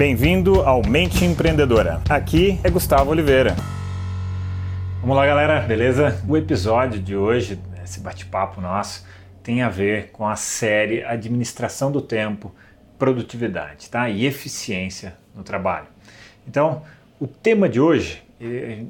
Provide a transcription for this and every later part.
Bem-vindo ao Mente Empreendedora. Aqui é Gustavo Oliveira. Vamos lá, galera, beleza? O episódio de hoje, esse bate-papo nosso, tem a ver com a série Administração do Tempo, Produtividade tá? e Eficiência no Trabalho. Então, o tema de hoje,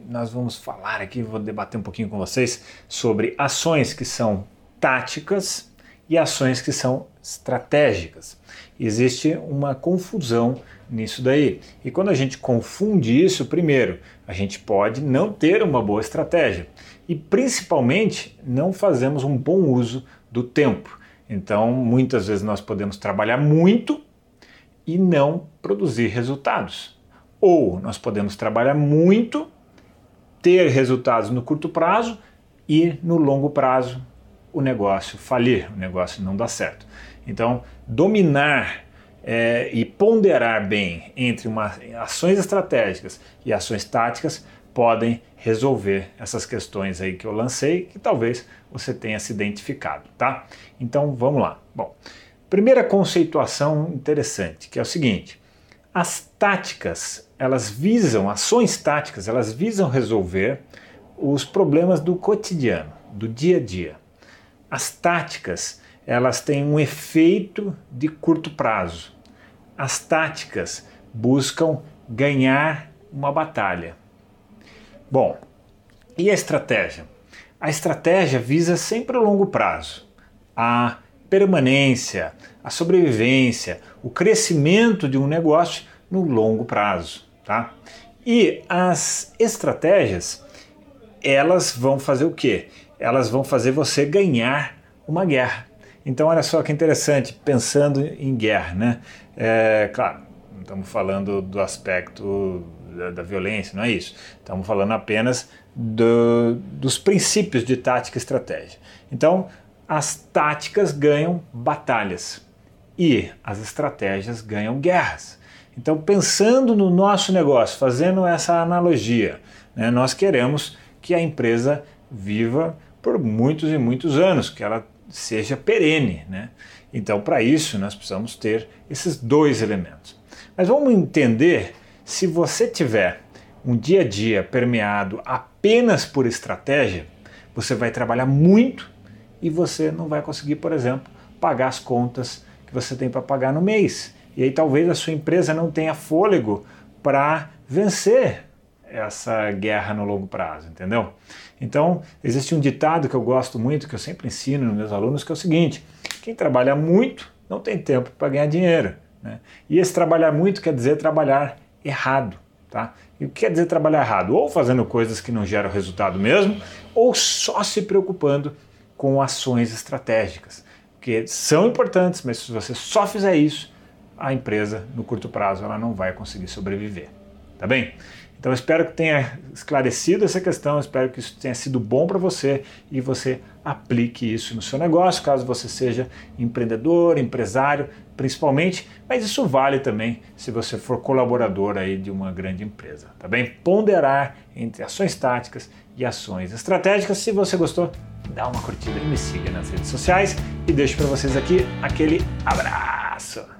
nós vamos falar aqui, vou debater um pouquinho com vocês sobre ações que são táticas e ações que são estratégicas. Existe uma confusão nisso daí. E quando a gente confunde isso, primeiro, a gente pode não ter uma boa estratégia e principalmente não fazemos um bom uso do tempo. Então, muitas vezes nós podemos trabalhar muito e não produzir resultados. Ou nós podemos trabalhar muito, ter resultados no curto prazo e no longo prazo o negócio falir, o negócio não dar certo. Então, dominar é, e ponderar bem entre uma, ações estratégicas e ações táticas podem resolver essas questões aí que eu lancei que talvez você tenha se identificado, tá? Então vamos lá. Bom, primeira conceituação interessante que é o seguinte: as táticas elas visam ações táticas elas visam resolver os problemas do cotidiano, do dia a dia. As táticas elas têm um efeito de curto prazo. As táticas buscam ganhar uma batalha. Bom, e a estratégia? A estratégia visa sempre o longo prazo, a permanência, a sobrevivência, o crescimento de um negócio no longo prazo, tá? E as estratégias, elas vão fazer o quê? Elas vão fazer você ganhar uma guerra. Então, olha só que interessante, pensando em guerra, né? É, claro, não estamos falando do aspecto da, da, violência, não é isso. Estamos falando apenas do, dos princípios de tática e estratégia. Então, as táticas ganham batalhas e as estratégias ganham guerras. Então, pensando no nosso negócio, fazendo essa analogia, né, nós queremos que a empresa viva por muitos e muitos anos, que ela seja perene. Né? Então, para isso, nós precisamos ter esses dois elementos. Mas vamos entender se você tiver um dia a dia permeado apenas por estratégia, você vai trabalhar muito e você não vai conseguir, por exemplo, pagar as contas que você tem para pagar no mês. E aí talvez a sua empresa não tenha fôlego para vencer essa guerra no longo prazo, entendeu? Então, existe um ditado que eu gosto muito, que eu sempre ensino nos meus alunos, que é o seguinte: quem trabalha muito não tem tempo para ganhar dinheiro. Né? E esse trabalhar muito quer dizer trabalhar errado. Tá? E o que quer dizer trabalhar errado? Ou fazendo coisas que não geram resultado mesmo, ou só se preocupando com ações estratégicas, que são importantes, mas se você só fizer isso, a empresa no curto prazo ela não vai conseguir sobreviver. Tá bem? Então espero que tenha esclarecido essa questão, espero que isso tenha sido bom para você e você aplique isso no seu negócio, caso você seja empreendedor, empresário, principalmente, mas isso vale também se você for colaborador aí de uma grande empresa, tá bem? Ponderar entre ações táticas e ações estratégicas. Se você gostou, dá uma curtida e me siga nas redes sociais e deixo para vocês aqui aquele abraço.